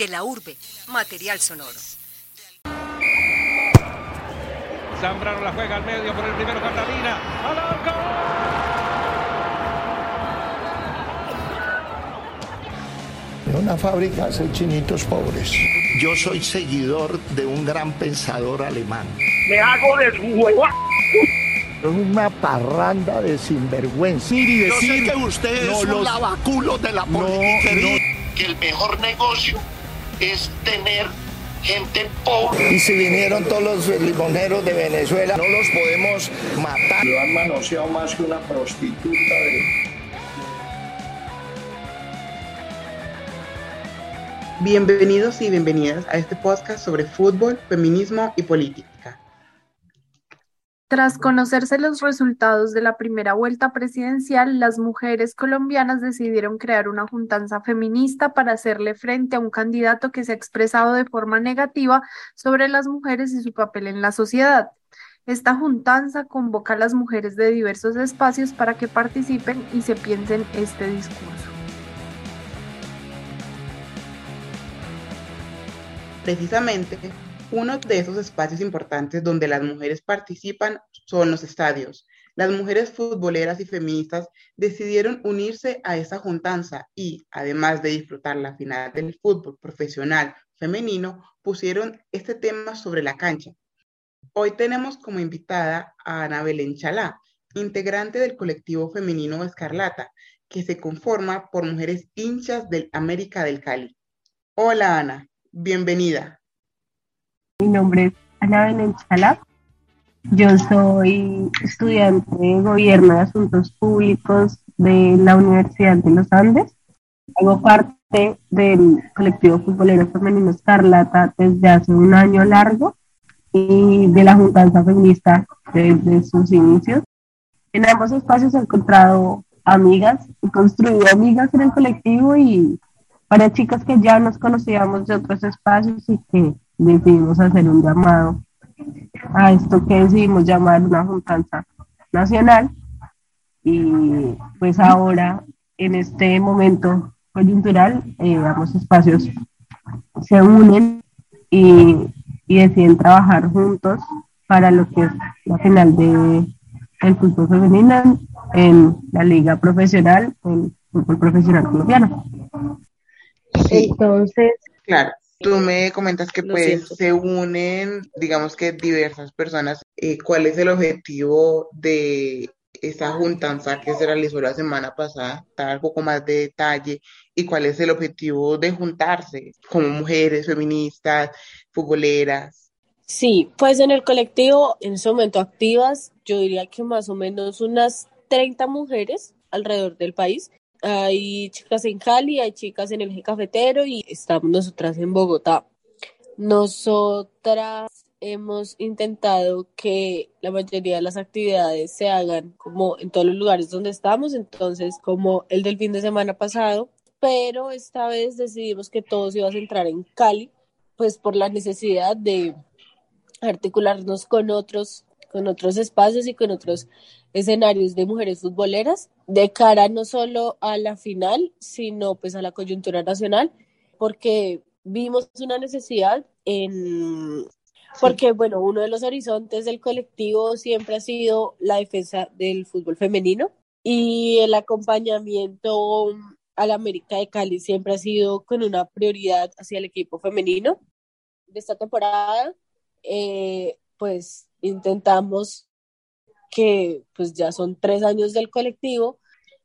De la urbe, material sonoro. Zambrano la juega al medio por el primero Catalina. ¡Al arco! Una fábrica hace chinitos pobres. Yo soy seguidor de un gran pensador alemán. Me hago de su huevo. Es una parranda de sinvergüenza. Yo sé que usted es no un los- lavaculo de la No, politiquería. Que el mejor negocio es tener gente pobre. Y si vinieron todos los limoneros de Venezuela, no los podemos matar. Lo han manoseado más que una prostituta de... Bienvenidos y bienvenidas a este podcast sobre fútbol, feminismo y política. Tras conocerse los resultados de la primera vuelta presidencial, las mujeres colombianas decidieron crear una juntanza feminista para hacerle frente a un candidato que se ha expresado de forma negativa sobre las mujeres y su papel en la sociedad. Esta juntanza convoca a las mujeres de diversos espacios para que participen y se piensen este discurso. Precisamente, uno de esos espacios importantes donde las mujeres participan son los estadios. Las mujeres futboleras y feministas decidieron unirse a esa juntanza y, además de disfrutar la final del fútbol profesional femenino, pusieron este tema sobre la cancha. Hoy tenemos como invitada a Ana Belén Chalá, integrante del colectivo femenino Escarlata, que se conforma por mujeres hinchas del América del Cali. Hola Ana, bienvenida. Mi nombre es Ana Belén. Yo soy estudiante de Gobierno de Asuntos Públicos de la Universidad de los Andes. Hago parte del colectivo futbolero femenino Escarlata desde hace un año largo y de la Juntanza Feminista desde sus inicios. En ambos espacios he encontrado amigas y construido amigas en el colectivo y para chicas que ya nos conocíamos de otros espacios y que decidimos hacer un llamado a esto que decidimos llamar una juntanza nacional y pues ahora en este momento coyuntural eh, ambos espacios se unen y, y deciden trabajar juntos para lo que es la final de el fútbol femenino en la liga profesional, el fútbol profesional colombiano. Entonces, claro. Tú me comentas que Lo pues siento. se unen, digamos que diversas personas. Eh, ¿Cuál es el objetivo de esa juntanza que se realizó la semana pasada? Dar un poco más de detalle. ¿Y cuál es el objetivo de juntarse como mujeres feministas, futboleras? Sí, pues en el colectivo, en ese momento activas, yo diría que más o menos unas 30 mujeres alrededor del país. Hay chicas en Cali, hay chicas en el eje cafetero y estamos nosotras en Bogotá. Nosotras hemos intentado que la mayoría de las actividades se hagan como en todos los lugares donde estamos, entonces como el del fin de semana pasado, pero esta vez decidimos que todo se iba a centrar en Cali, pues por la necesidad de articularnos con otros, con otros espacios y con otros escenarios de mujeres futboleras de cara no solo a la final, sino pues a la coyuntura nacional, porque vimos una necesidad en porque bueno, uno de los horizontes del colectivo siempre ha sido la defensa del fútbol femenino y el acompañamiento al América de Cali siempre ha sido con una prioridad hacia el equipo femenino. De esta temporada, eh, pues intentamos que pues ya son tres años del colectivo,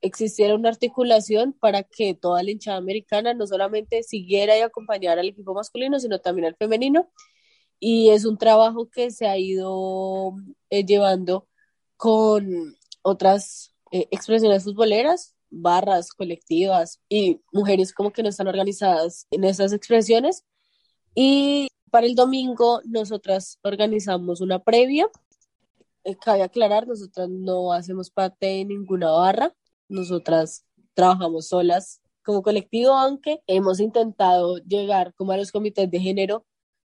existiera una articulación para que toda la hinchada americana no solamente siguiera y acompañara al equipo masculino, sino también al femenino. Y es un trabajo que se ha ido eh, llevando con otras eh, expresiones futboleras, barras colectivas y mujeres como que no están organizadas en esas expresiones. Y para el domingo nosotras organizamos una previa. Eh, cabe aclarar, nosotras no hacemos parte de ninguna barra, nosotras trabajamos solas como colectivo, aunque hemos intentado llegar como a los comités de género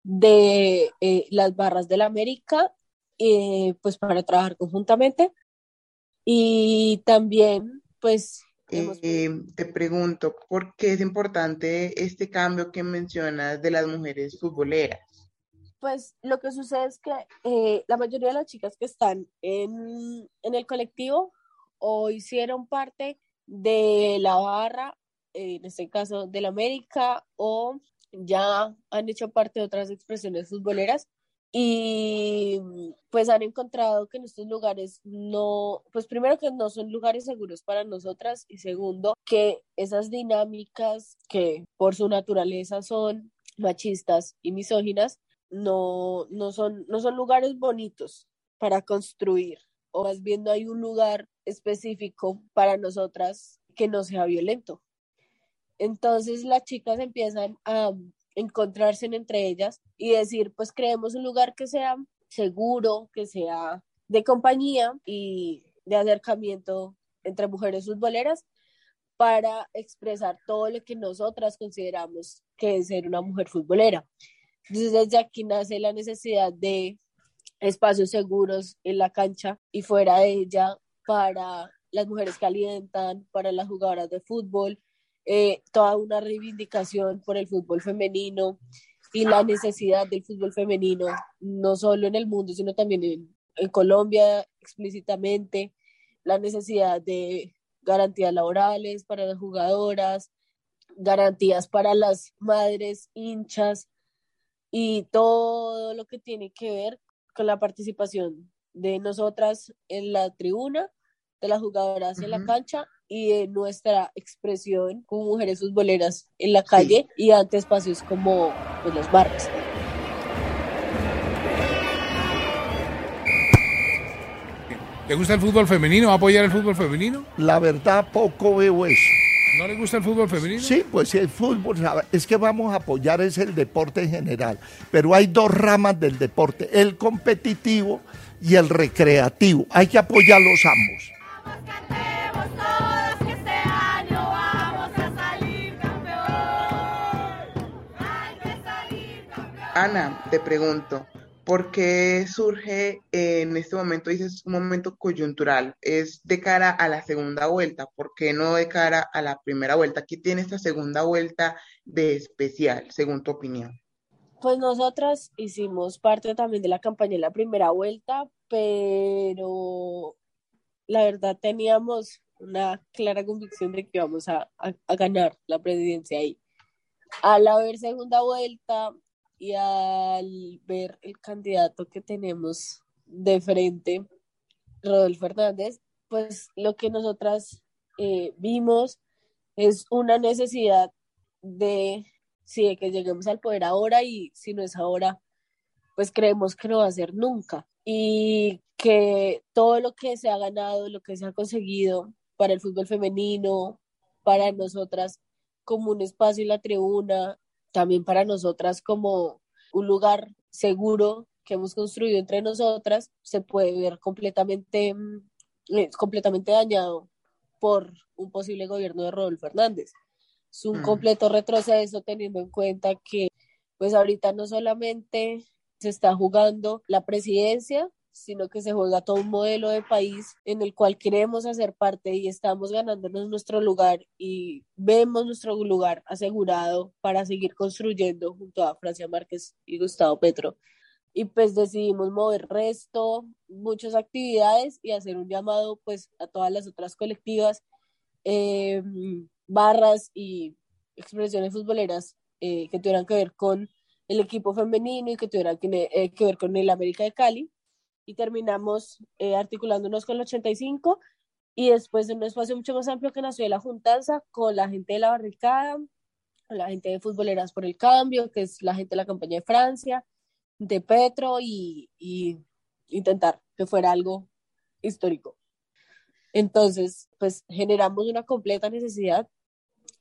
de eh, las barras de la América, eh, pues para trabajar conjuntamente. Y también, pues te pregunto, ¿por qué es importante este cambio que mencionas de las mujeres futboleras? Pues lo que sucede es que eh, la mayoría de las chicas que están en, en el colectivo o hicieron parte de la barra, en este caso del América, o ya han hecho parte de otras expresiones futboleras y pues han encontrado que en estos lugares no, pues primero que no son lugares seguros para nosotras y segundo que esas dinámicas que por su naturaleza son machistas y misóginas no, no, son, no son lugares bonitos para construir o más bien no hay un lugar específico para nosotras que no sea violento. Entonces las chicas empiezan a encontrarse entre ellas y decir, pues creemos un lugar que sea seguro, que sea de compañía y de acercamiento entre mujeres futboleras para expresar todo lo que nosotras consideramos que es ser una mujer futbolera. Entonces desde aquí nace la necesidad de espacios seguros en la cancha y fuera de ella para las mujeres que alientan, para las jugadoras de fútbol, eh, toda una reivindicación por el fútbol femenino y la necesidad del fútbol femenino, no solo en el mundo, sino también en, en Colombia explícitamente, la necesidad de garantías laborales para las jugadoras, garantías para las madres hinchas y todo lo que tiene que ver con la participación de nosotras en la tribuna, de las jugadoras en la cancha y de nuestra expresión como mujeres futboleras en la calle y ante espacios como pues, los barrios. ¿Le gusta el fútbol femenino? ¿Va a apoyar el fútbol femenino? La verdad, poco veo eso. ¿No le gusta el fútbol femenino? Sí, pues el fútbol, es que vamos a apoyar es el deporte en general, pero hay dos ramas del deporte, el competitivo y el recreativo. Hay que apoyarlos ambos. Ana, te pregunto, ¿por qué surge en este momento, dices, un momento coyuntural? ¿Es de cara a la segunda vuelta? ¿Por qué no de cara a la primera vuelta? ¿Qué tiene esta segunda vuelta de especial, según tu opinión? Pues nosotras hicimos parte también de la campaña en la primera vuelta, pero la verdad teníamos una clara convicción de que íbamos a, a ganar la presidencia ahí. Al haber segunda vuelta, y al ver el candidato que tenemos de frente, Rodolfo Hernández, pues lo que nosotras eh, vimos es una necesidad de, sí, que lleguemos al poder ahora y si no es ahora, pues creemos que no va a ser nunca. Y que todo lo que se ha ganado, lo que se ha conseguido para el fútbol femenino, para nosotras como un espacio en la tribuna, también para nosotras como un lugar seguro que hemos construido entre nosotras, se puede ver completamente, mm, completamente dañado por un posible gobierno de Rodolfo Fernández. Es un mm. completo retroceso teniendo en cuenta que pues ahorita no solamente se está jugando la presidencia, sino que se juega todo un modelo de país en el cual queremos hacer parte y estamos ganándonos nuestro lugar y vemos nuestro lugar asegurado para seguir construyendo junto a Francia Márquez y Gustavo Petro. Y pues decidimos mover resto, muchas actividades y hacer un llamado pues a todas las otras colectivas, eh, barras y expresiones futboleras eh, que tuvieran que ver con el equipo femenino y que tuvieran que, eh, que ver con el América de Cali y terminamos eh, articulándonos con el 85 y después en un espacio mucho más amplio que nació de la Juntanza con la gente de la barricada, con la gente de Futboleras por el Cambio, que es la gente de la campaña de Francia, de Petro y, y intentar que fuera algo histórico. Entonces, pues generamos una completa necesidad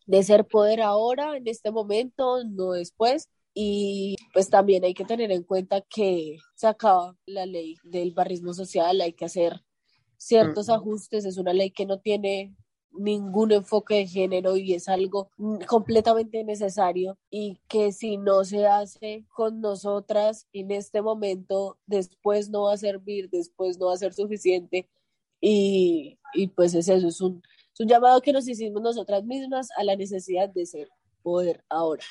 de ser poder ahora, en este momento, no después, y pues también hay que tener en cuenta que se acaba la ley del barrismo social, hay que hacer ciertos ajustes, es una ley que no tiene ningún enfoque de género y es algo completamente necesario y que si no se hace con nosotras en este momento, después no va a servir, después no va a ser suficiente y, y pues es eso, es un, Es un llamado que nos hicimos nosotras mismas a la necesidad de ser poder ahora.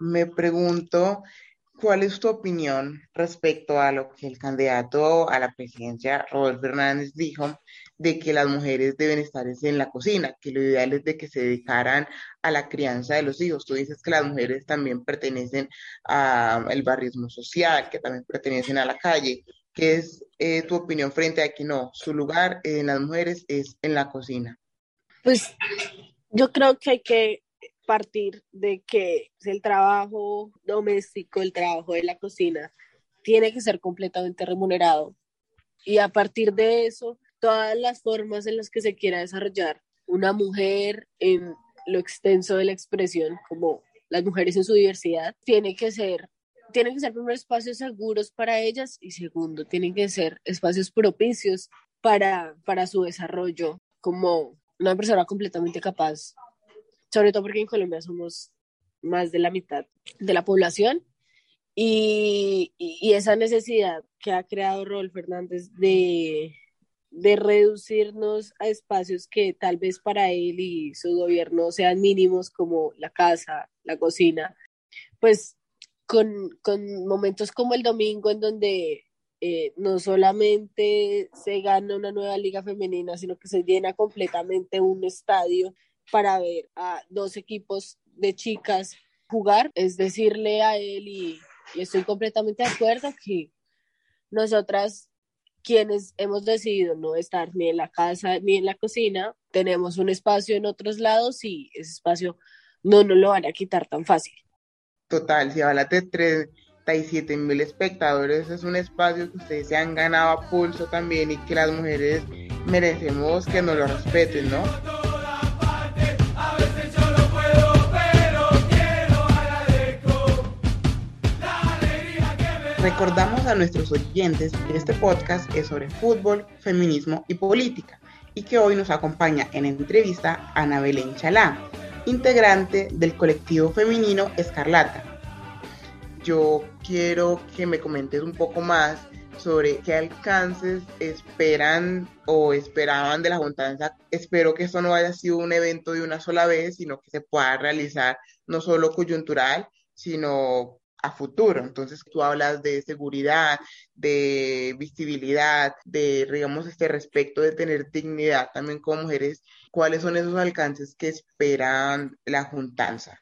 Me pregunto, ¿cuál es tu opinión respecto a lo que el candidato a la presidencia, Robert Fernández, dijo de que las mujeres deben estar en la cocina, que lo ideal es de que se dedicaran a la crianza de los hijos? Tú dices que las mujeres también pertenecen al barrismo social, que también pertenecen a la calle. ¿Qué es eh, tu opinión frente a que no, su lugar en las mujeres es en la cocina? Pues yo creo que hay que partir de que el trabajo doméstico, el trabajo de la cocina, tiene que ser completamente remunerado. Y a partir de eso, todas las formas en las que se quiera desarrollar una mujer en lo extenso de la expresión, como las mujeres en su diversidad, tiene que ser tienen que ser primero espacios seguros para ellas y segundo, tienen que ser espacios propicios para, para su desarrollo como una persona completamente capaz sobre todo porque en Colombia somos más de la mitad de la población y, esa necesidad que ha creado Rol Fernández de, de reducirnos a espacios que tal vez para él y su gobierno sean mínimos como la casa, la cocina, pues con, con momentos como el domingo en donde eh, no solamente se gana una nueva liga femenina, sino que se llena completamente un estadio para ver a dos equipos de chicas jugar, es decirle a él y, estoy completamente de acuerdo que nosotras quienes hemos decidido no estar ni en la casa ni en la cocina, tenemos un espacio en otros lados y ese espacio no nos lo van a quitar tan fácil. Total, si hablas de 37 mil espectadores, es un espacio que ustedes se han ganado a pulso también y que las mujeres merecemos que nos lo respeten, ¿no? Recordamos a nuestros oyentes que este podcast es sobre fútbol, feminismo y política y que hoy nos acompaña en entrevista Ana Belén Chalá, integrante del colectivo femenino Escarlata. Yo quiero que me comentes un poco más sobre qué alcances esperan o esperaban de la juntanza. Espero que esto no haya sido un evento de una sola vez, sino que se pueda realizar no solo coyuntural, sino a futuro. Entonces tú hablas de seguridad, de visibilidad, de, digamos, este respecto de tener dignidad también como mujeres. ¿Cuáles son esos alcances que esperan la juntanza?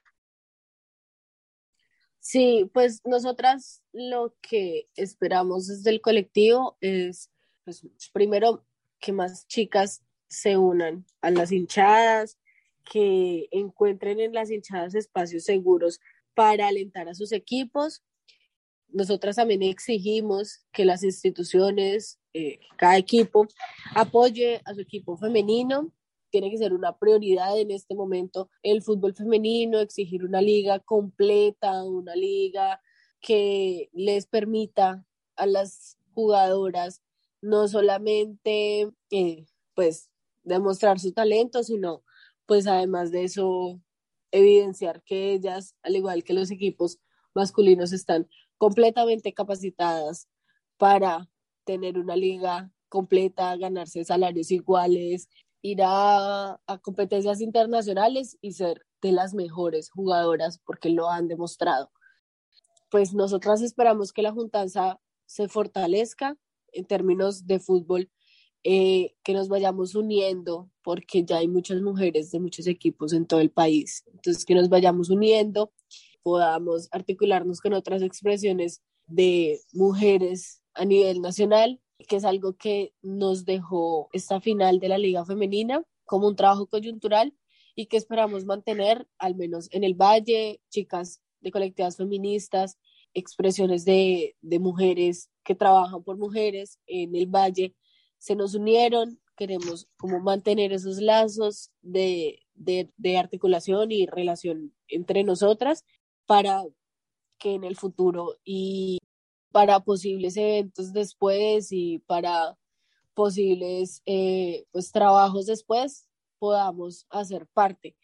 Sí, pues nosotras lo que esperamos desde el colectivo es, pues, primero, que más chicas se unan a las hinchadas, que encuentren en las hinchadas espacios seguros para alentar a sus equipos. Nosotras también exigimos que las instituciones, eh, cada equipo, apoye a su equipo femenino. Tiene que ser una prioridad en este momento el fútbol femenino, exigir una liga completa, una liga que les permita a las jugadoras no solamente eh, pues demostrar su talento, sino pues además de eso evidenciar que ellas, al igual que los equipos masculinos, están completamente capacitadas para tener una liga completa, ganarse salarios iguales, ir a, competencias internacionales y ser de las mejores jugadoras porque lo han demostrado. Pues nosotras esperamos que la juntanza se fortalezca en términos de fútbol eh, que nos vayamos uniendo, porque ya hay muchas mujeres de muchos equipos en todo el país. Entonces, que nos vayamos uniendo, podamos articularnos con otras expresiones de mujeres a nivel nacional, que es algo que nos dejó esta final de la Liga Femenina como un trabajo coyuntural y que esperamos mantener, al menos en el Valle, chicas de colectivas feministas, expresiones de, de mujeres que trabajan por mujeres en el Valle, se nos unieron, queremos como mantener esos lazos de, articulación y relación entre nosotras para que en el futuro y para posibles eventos después y para posibles eh, pues, trabajos después podamos hacer parte.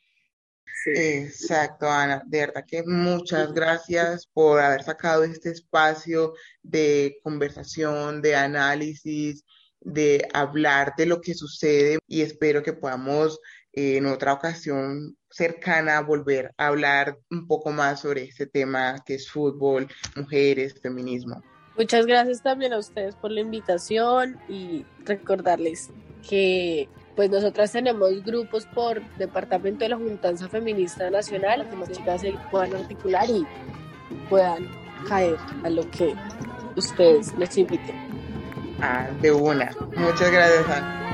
Exacto, Ana. De verdad que muchas gracias por haber sacado este espacio de conversación, de análisis, de hablar de lo que sucede y espero que podamos eh, en otra ocasión cercana volver a hablar un poco más sobre este tema que es fútbol, mujeres, feminismo. Muchas gracias también a ustedes por la invitación y recordarles que pues nosotras tenemos grupos por departamento de la Juntanza Feminista Nacional, que las chicas se puedan articular y puedan caer a lo que ustedes les inviten. Ah, de una. Muchas gracias, Ana.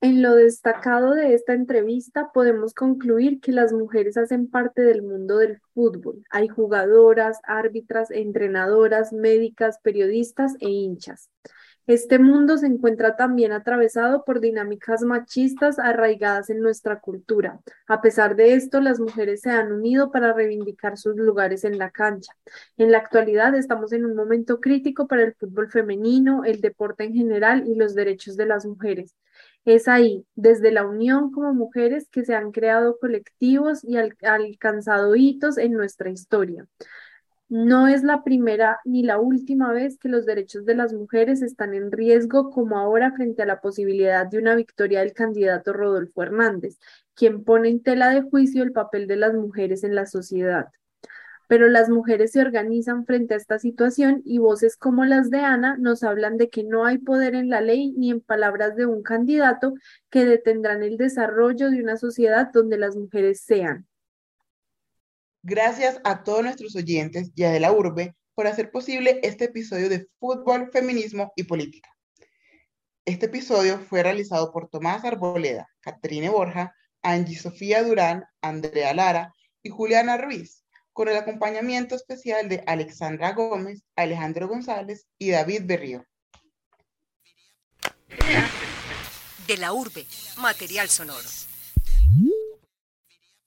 En lo destacado de esta entrevista podemos concluir que las mujeres hacen parte del mundo del fútbol. Hay jugadoras, árbitras, entrenadoras, médicas, periodistas e hinchas. Este mundo se encuentra también atravesado por dinámicas machistas arraigadas en nuestra cultura. A pesar de esto, las mujeres se han unido para reivindicar sus lugares en la cancha. En la actualidad estamos en un momento crítico para el fútbol femenino, el deporte en general y los derechos de las mujeres. Es ahí, desde la unión como mujeres, que se han creado colectivos y alcanzado hitos en nuestra historia. No es la primera ni la última vez que los derechos de las mujeres están en riesgo como ahora frente a la posibilidad de una victoria del candidato Rodolfo Hernández, quien pone en tela de juicio el papel de las mujeres en la sociedad pero las mujeres se organizan frente a esta situación y voces como las de Ana nos hablan de que no hay poder en la ley ni en palabras de un candidato que detendrán el desarrollo de una sociedad donde las mujeres sean. Gracias a todos nuestros oyentes y a de la urbe por hacer posible este episodio de Fútbol, Feminismo y Política. Este episodio fue realizado por Tomás Arboleda, Catrine Borja, Angie Sofía Durán, Andrea Lara y Juliana Ruiz con el acompañamiento especial de Alexandra Gómez, Alejandro González y David Berrío. De la urbe, material sonoro.